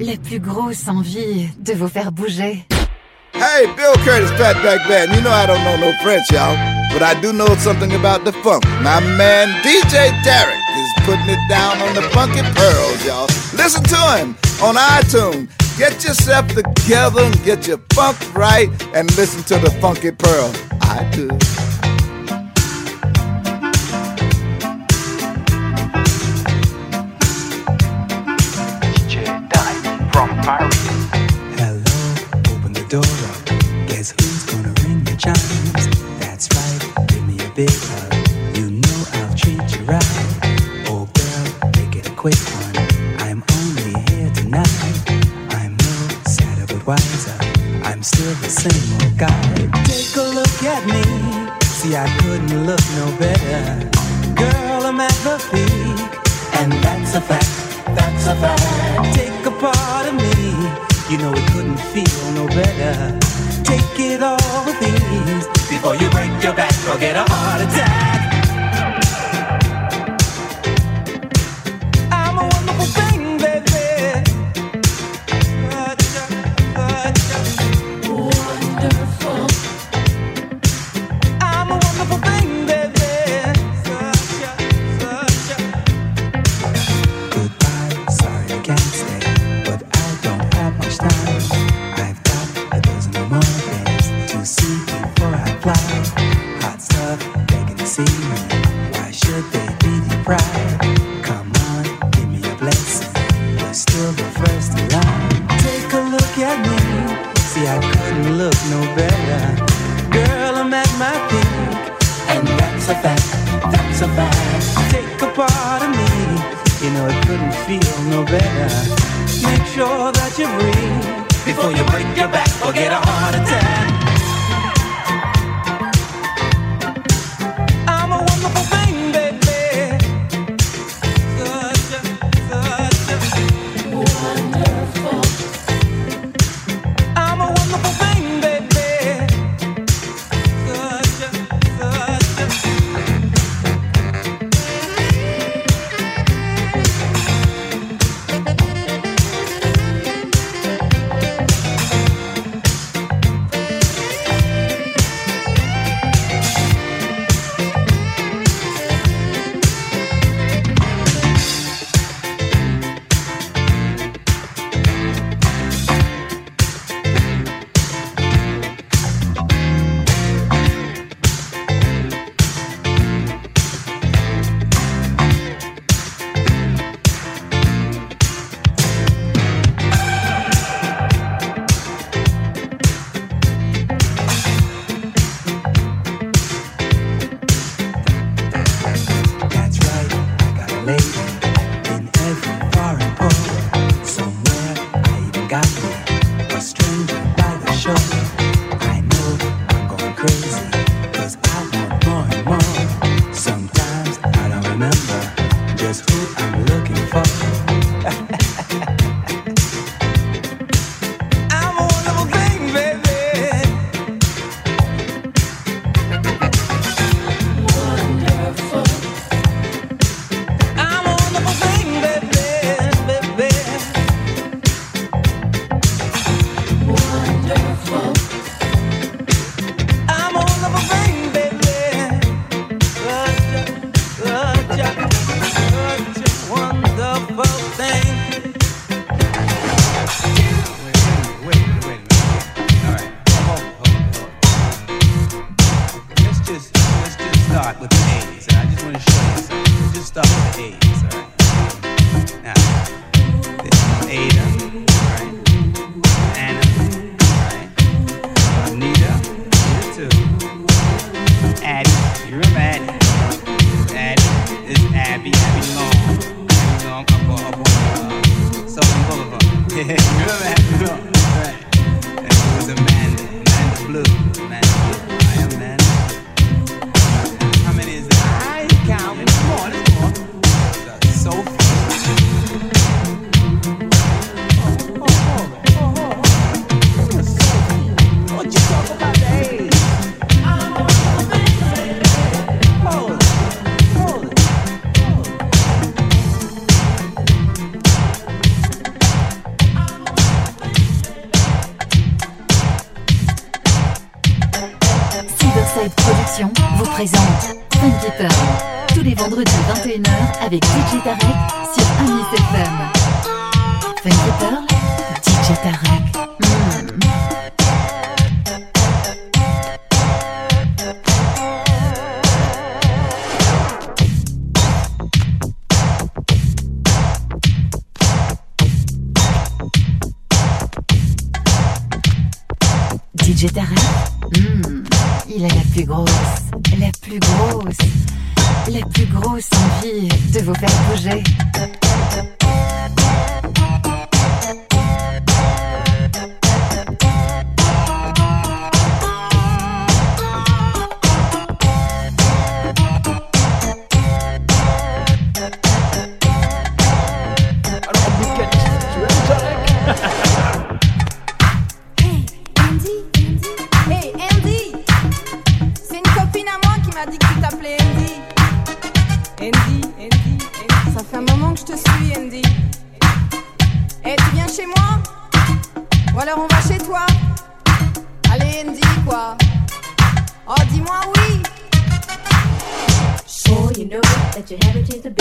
la plus grosse envie de vous faire bouger. Hey, Bill Curtis, Fatback Band. You know I don't know no French, y'all, but I do know something about the funk. My man DJ Tarek is putting it down on the funky pearls, y'all. Listen to him on iTunes. Get yourself together and get your funk right and listen to the funky pearl. I do. Paris. Hello, open the door up. Guess who's gonna ring the chimes? That's right, give me a big hug. You know I'll treat you right. Oh girl, make it a quick one. I'm only here tonight. I'm no sadder but wiser. I'm still the same old guy. Take a look at me. See, I couldn't look no better. Girl, I'm at the peak. And that's a fact. That's a fact. Take part of me. You know it couldn't feel no better. Take it all with ease before you break your back or get a heart attack. I'm a wonderful baby. Got Fun Deeper. Tous les vendredis 21h avec DJ Tarek sur Amis FM. Fun Deeper, DJ Tarek. J'ai Tarek. Il est la plus grosse, la plus grosse, la plus grosse envie de vous faire bouger. It's a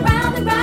Round and round.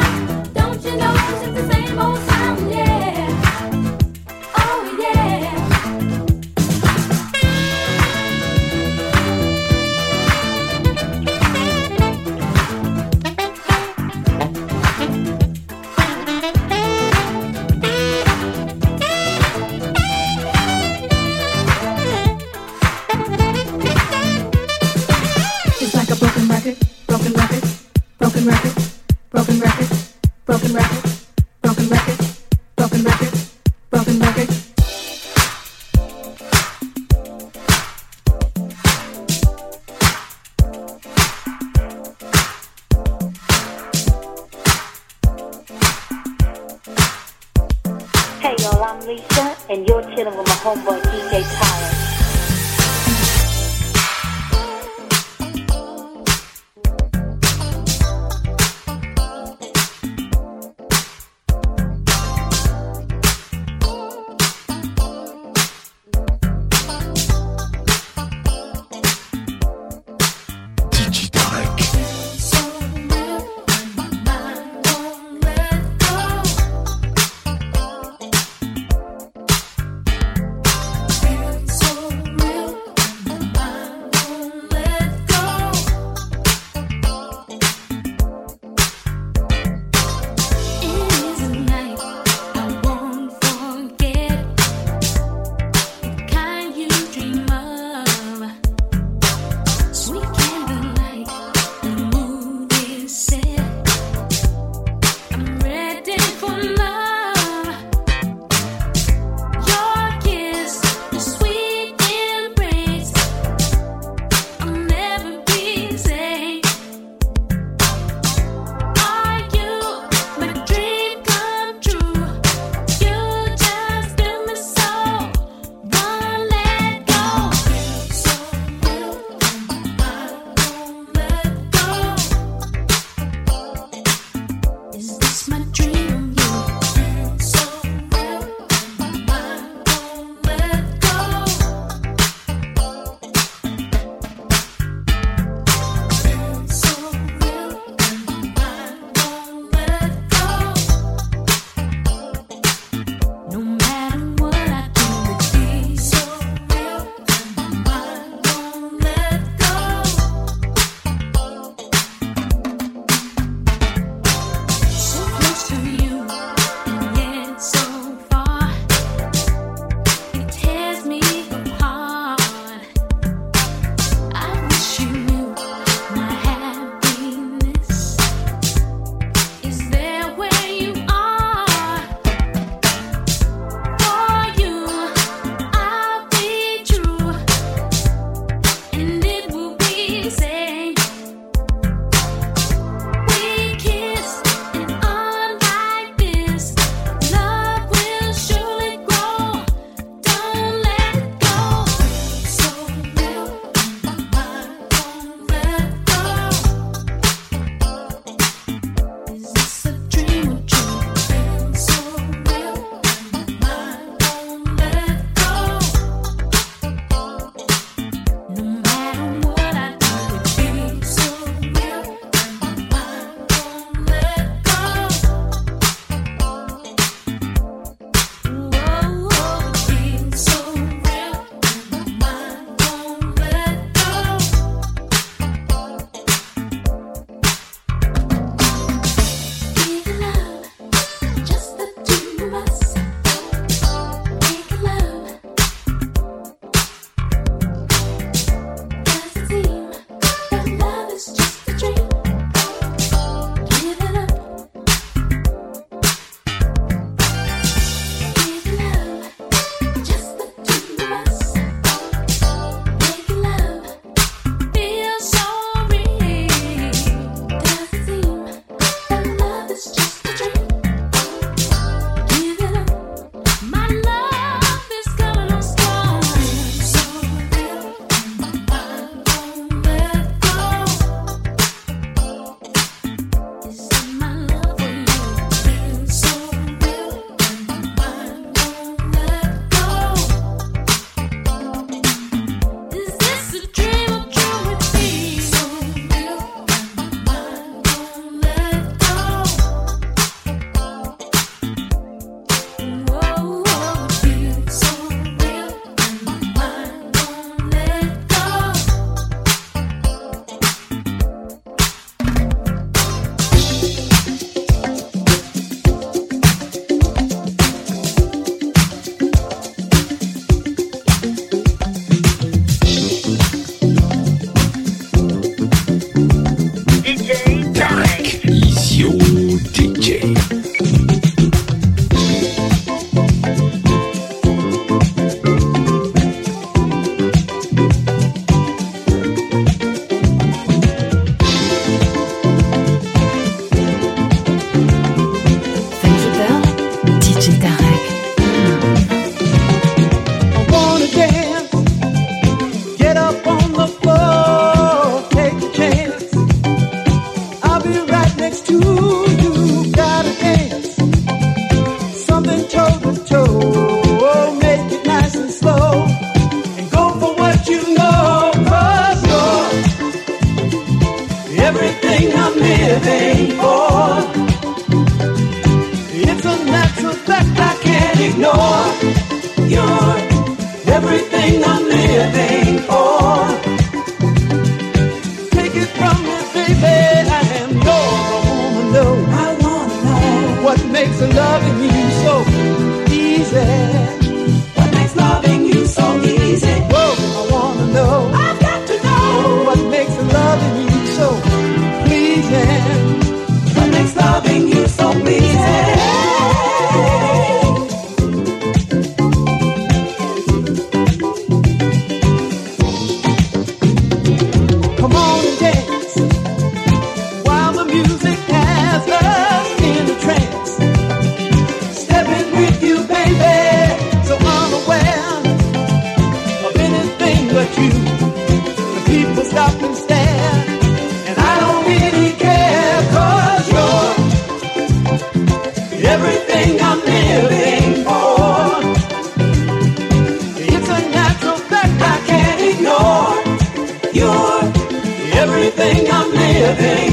living.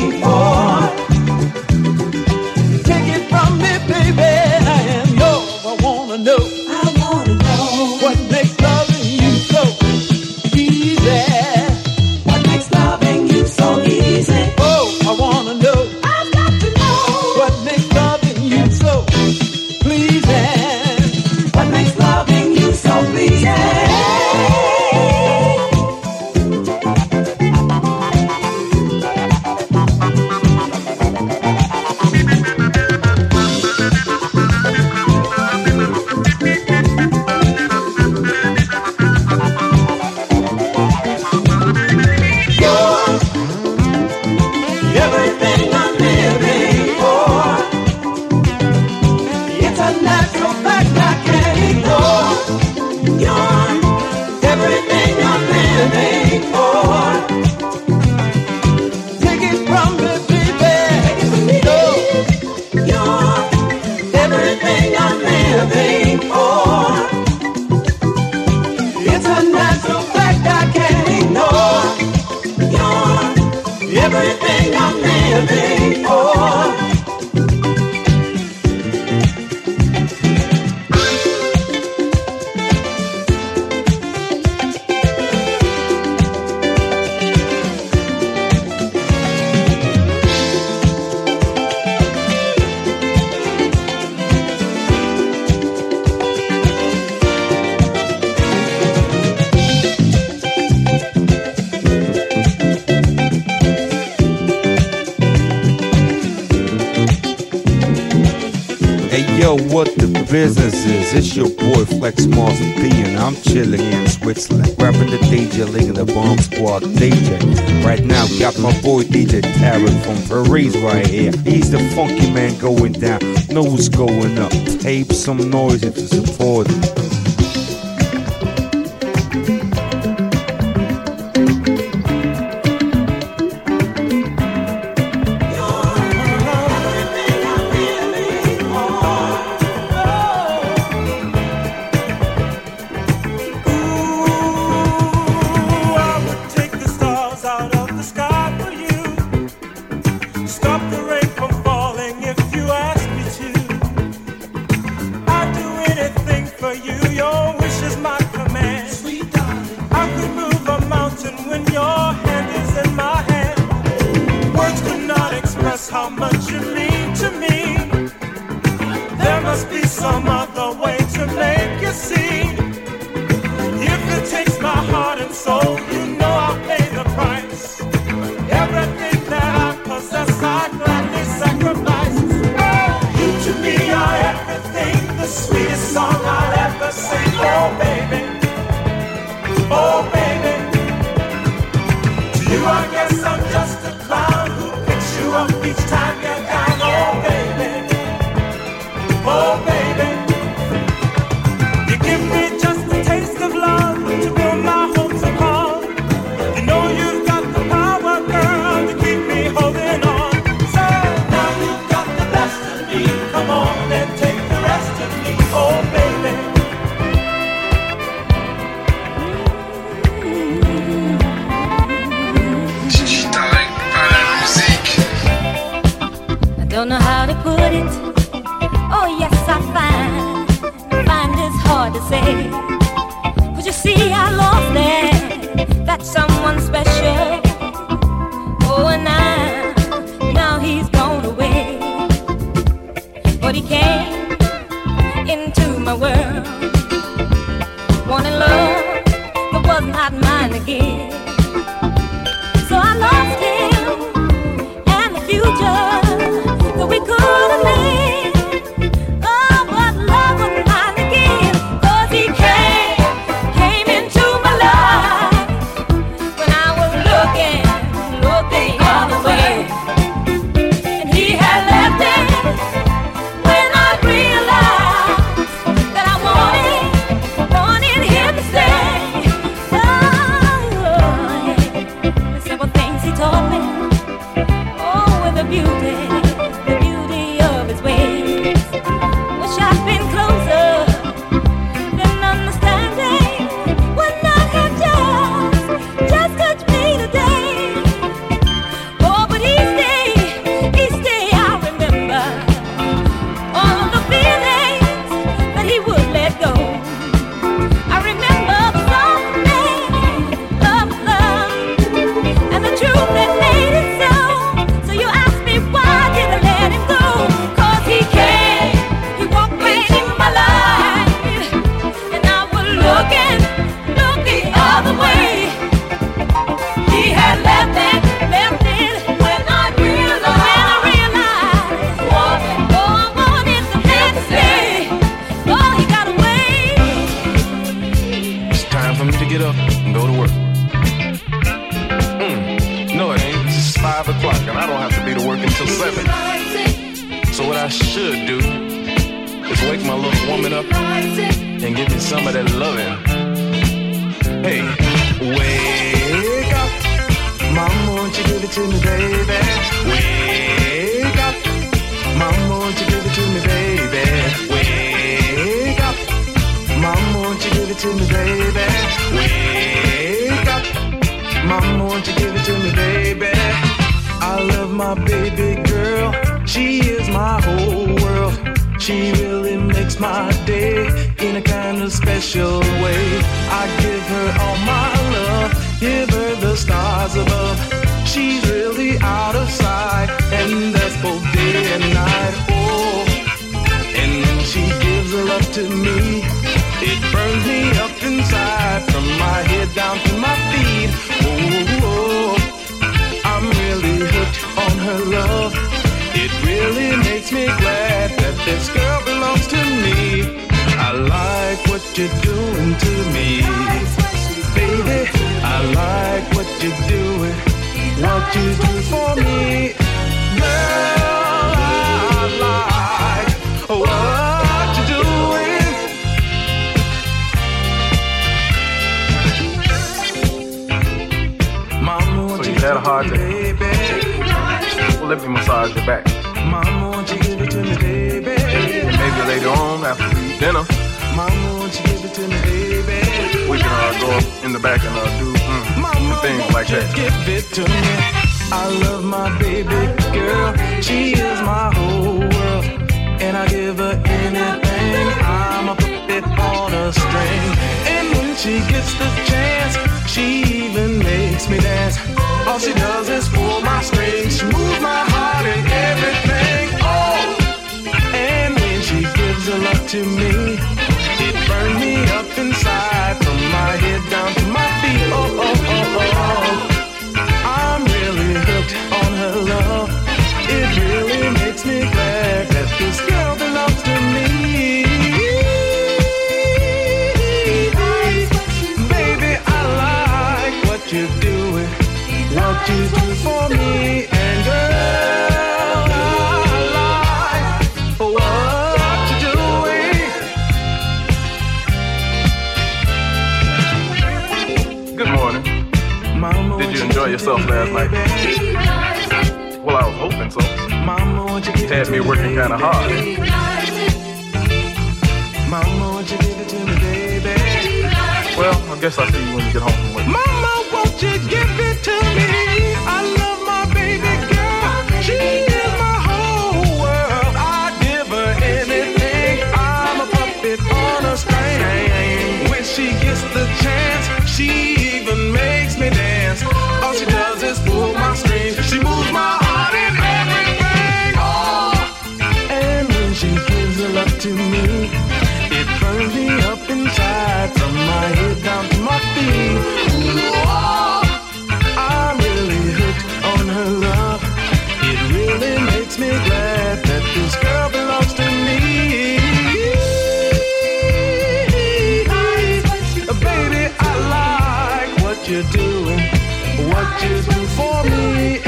Flex Mars and I'm chilling in Switzerland. Rapping the DJ, leading the bomb squad DJ. Right now, we got my boy DJ Tarek from Paris right here. He's the funky man going down. Know what's going up. Tape some noise if you support. Don't know how to put it. Oh, yes, I find, find it's hard to say. Cause you see, I lost that, that someone special. Oh, and I, now he's gone away. But he came into my world. Wanted love, but was not mine again. I should do is wake my little woman up and give me some of that loving. Hey, wake up. Mama, won't you give it to me, baby? Wake up. Mama, won't you give it to me, baby? Wake up. Mama, won't you give it to me, baby? Wake up. Mama, won't you give it to me, baby? I love my baby girl. She is my whole world. She really makes my day in a kind of special way. I give her all my love, give her the stars above. She's really out of sight, and that's both day and night. Oh, and when she gives her love to me, it burns me up inside from my head down to my feet. Oh, oh, oh. I'm really hooked on her love. It really makes me glad that this girl belongs to me. I like what you're doing to me. Baby, I like what you're doing. What you do for me. Girl, I like what you're doing. Mama, So you had a hard day. Well, let me massage your back. Later on, after dinner, Mama, won't you give it to me, baby? we can uh, go up in the back and uh, do mm, Mama, things like that. give it to me? I love my baby girl. She is my whole world. And I give her anything. I'm a puppet on a string. And when she gets the chance, she even makes me dance. All she does is pull my strings. She moves to me, it burns me up inside from my head down to my feet. Oh, oh, oh, oh, oh. I'm really hooked on her love. It really makes me glad that this girl belongs to me. Baby, I like what you're doing, what you do for me, and girl, Well, I was hoping so. You Had me working kind of hard. Well, I guess I'll see you when you get home from work. Mama, won't you give it to me? I love my baby girl. She is my whole world. I give her anything. I'm a puppet on a string. When she gets the chance, she you're doing, what you do for me,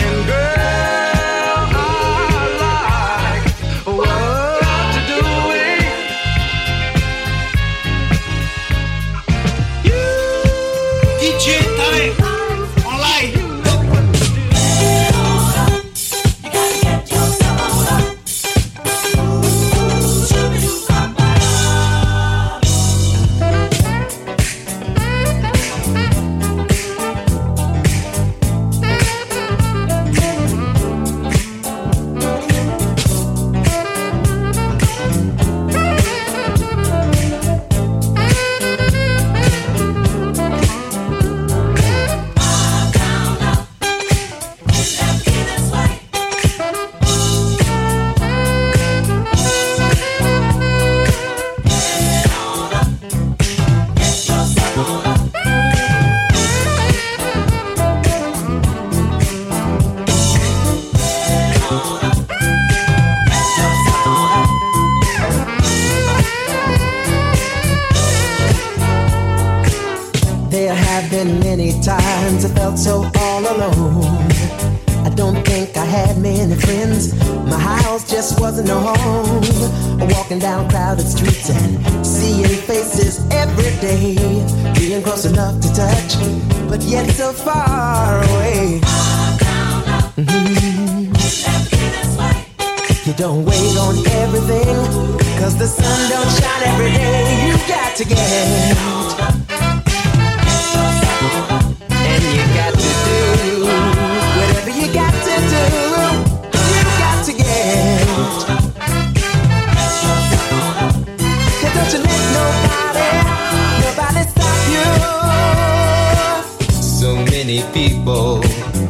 people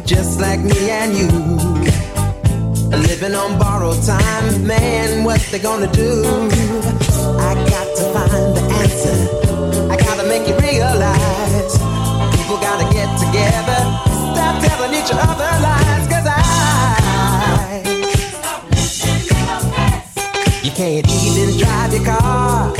just like me and you. Living on borrowed time, man, what they gonna do? I got to find the answer. I gotta make you realize people gotta get together. Stop telling each other lies, cause I. You can't even drive your car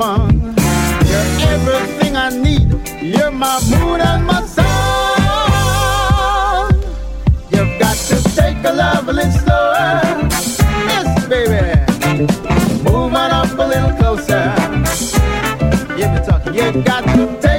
one. You're everything I need. You're my moon and my sun. You've got to take a love a little slower. Yes, baby. Move on up a little closer. Yeah, we're talking. You got to take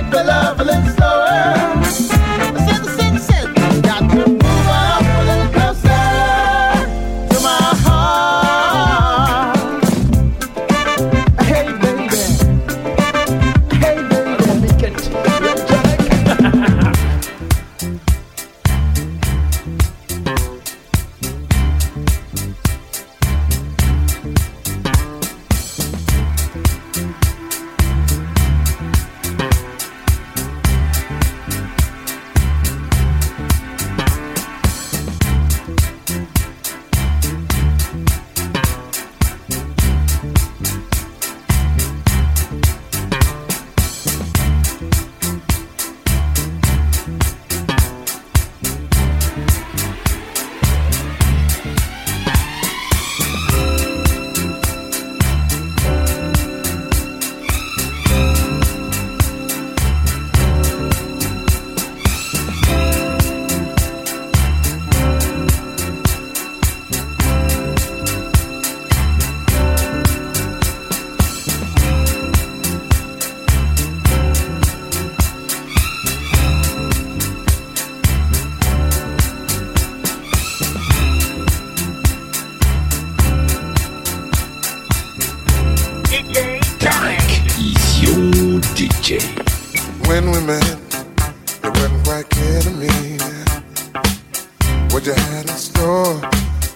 What you had in store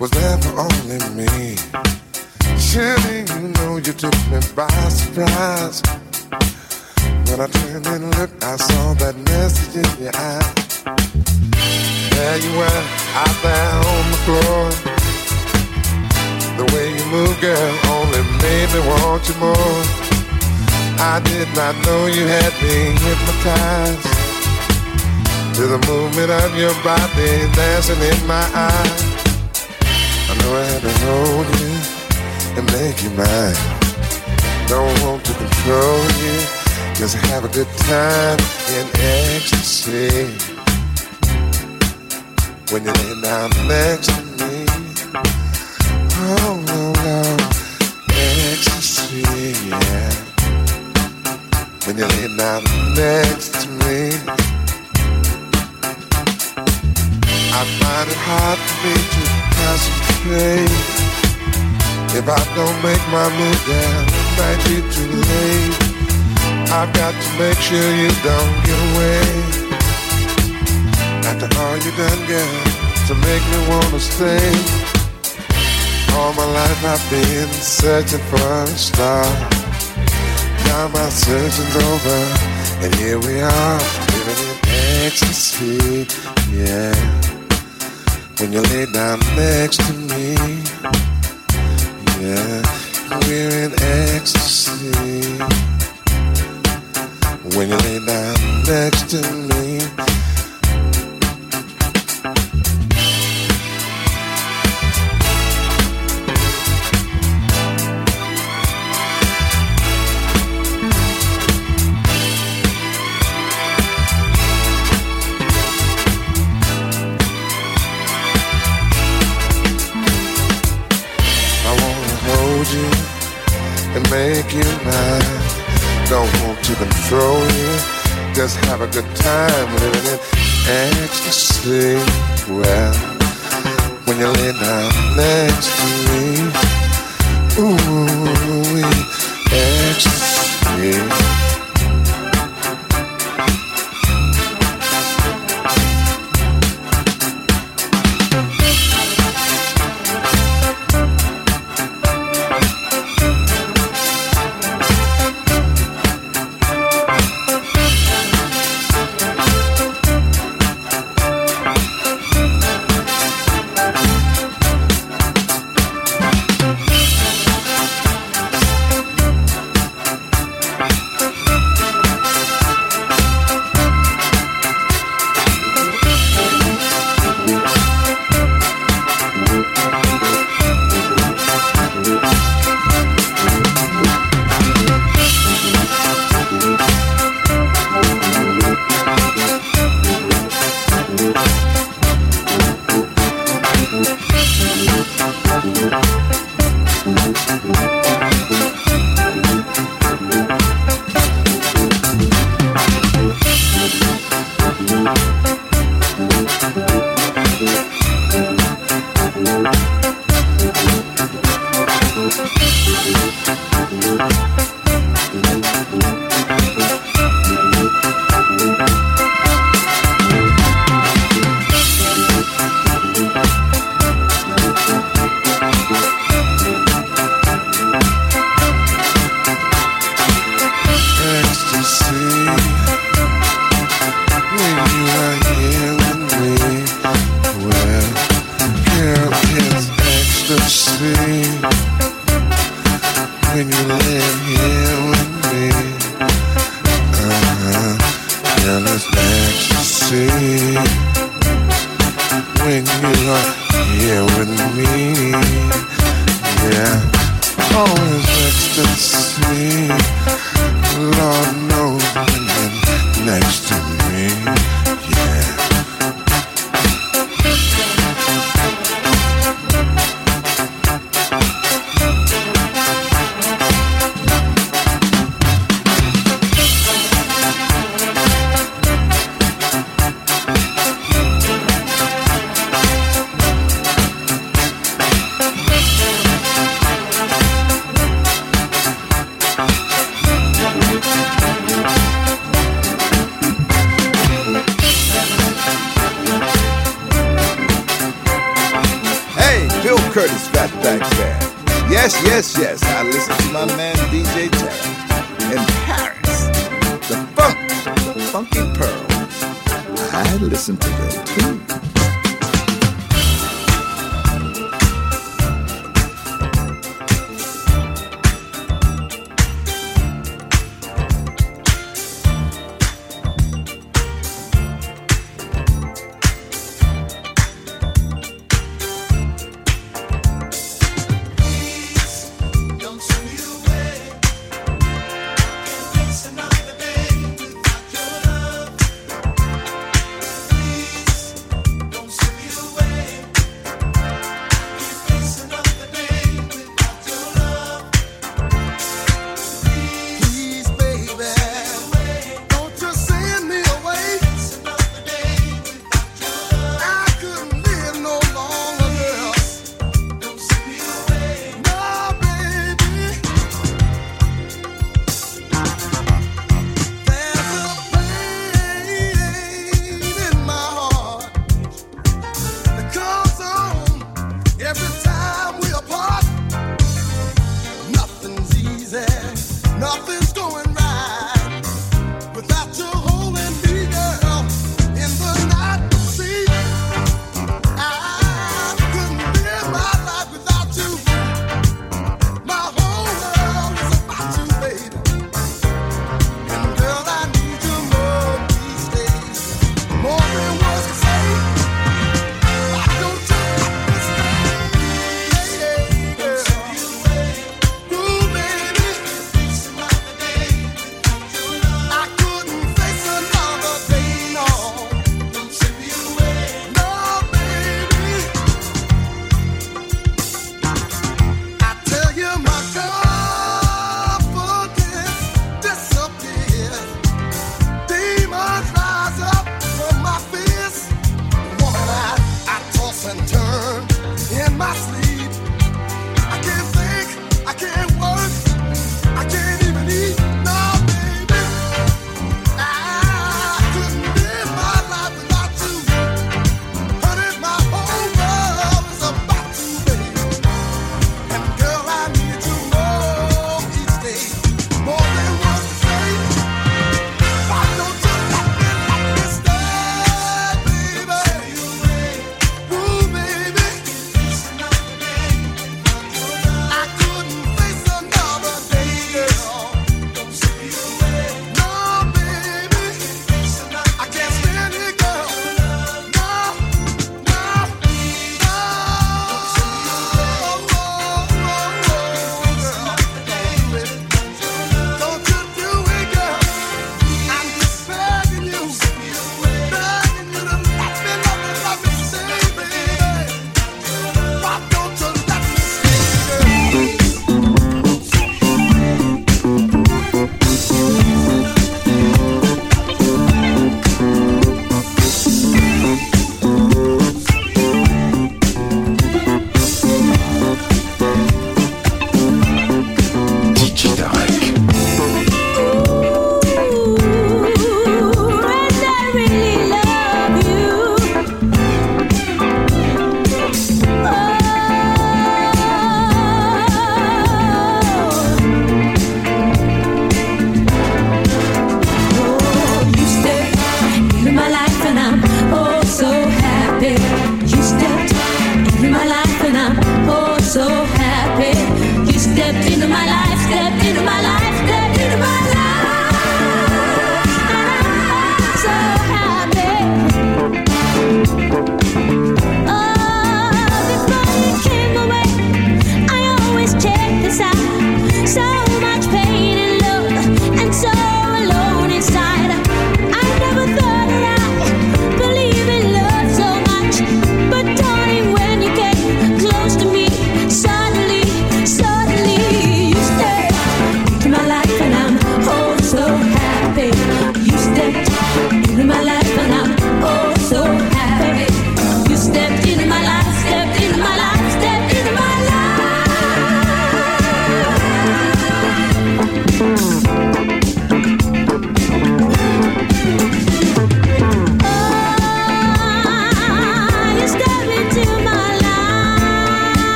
was there for only me. Surely you know you took me by surprise. When I turned and looked, I saw that message in your eye. There you were, out there on the floor. The way you move, girl, only made me want you more. I did not know you had me hypnotized to the movement of your body dancing in my eyes. I know I had to hold you and make you mine. Don't want to control you, just have a good time in ecstasy. When you lay down next to me, oh, oh, oh, ecstasy, yeah when you lay down next to me. Find it hard for me to concentrate. If I don't make my move, then it might be too late. I've got to make sure you don't get away. After all you done, girl, to make me wanna stay. All my life I've been searching for a star. Now my searching's over, and here we are, living in ecstasy. Yeah, when you lay down next to me, yeah, we're in ecstasy. When you lay down next to me. You mine. Don't want to control you, just have a good time living in ecstasy. Well, when you lay down next to me, ooh, ecstasy.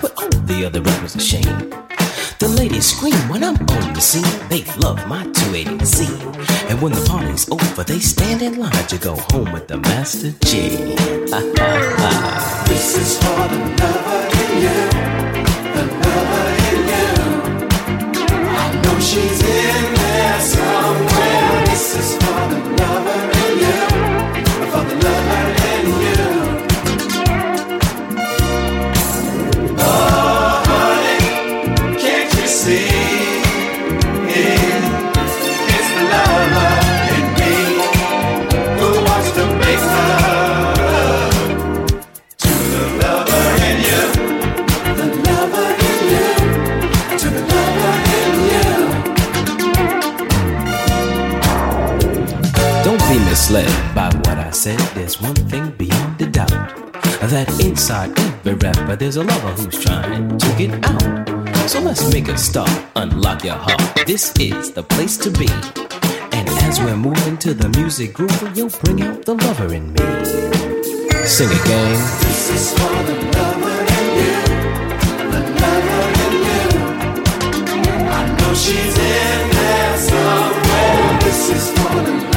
put all the other rappers ashamed. The ladies scream when I'm on the scene. They love my 280Z. And when the party's over, they stand in line to go home with the Master G. this is for another in you, another in you. I know she's in there somewhere. This is for another. misled by what I said. There's one thing beyond a doubt that inside every rapper there's a lover who's trying to get out. So let's make a start, unlock your heart. This is the place to be. And as we're moving to the music groove, you'll bring out the lover in me. Sing again. This is for the lover in you, the lover in you. I know she's in there somewhere. This is for the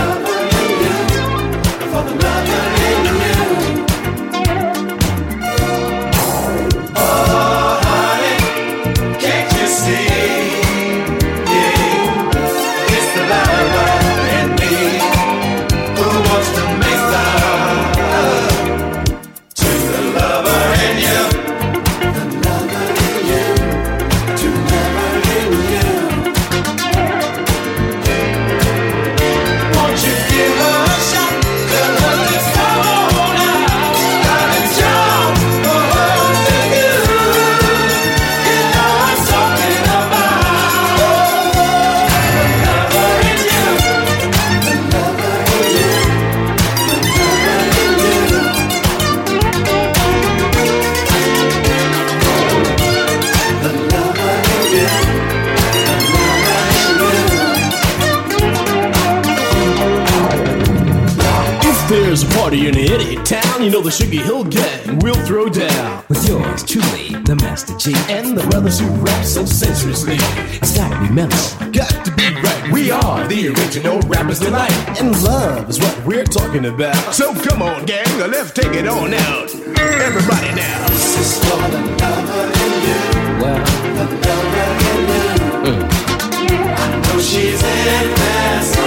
Sugar Hill Gang will throw down. With yours truly, the Master G. And the brothers who rap so sensuously. It's gotta be mellow. Got to be right. We are the original rappers tonight. And love is what we're talking about. So come on, gang, let's take it on out. Everybody now. This is for the lover in you. Well, the lover in you. I know she's in there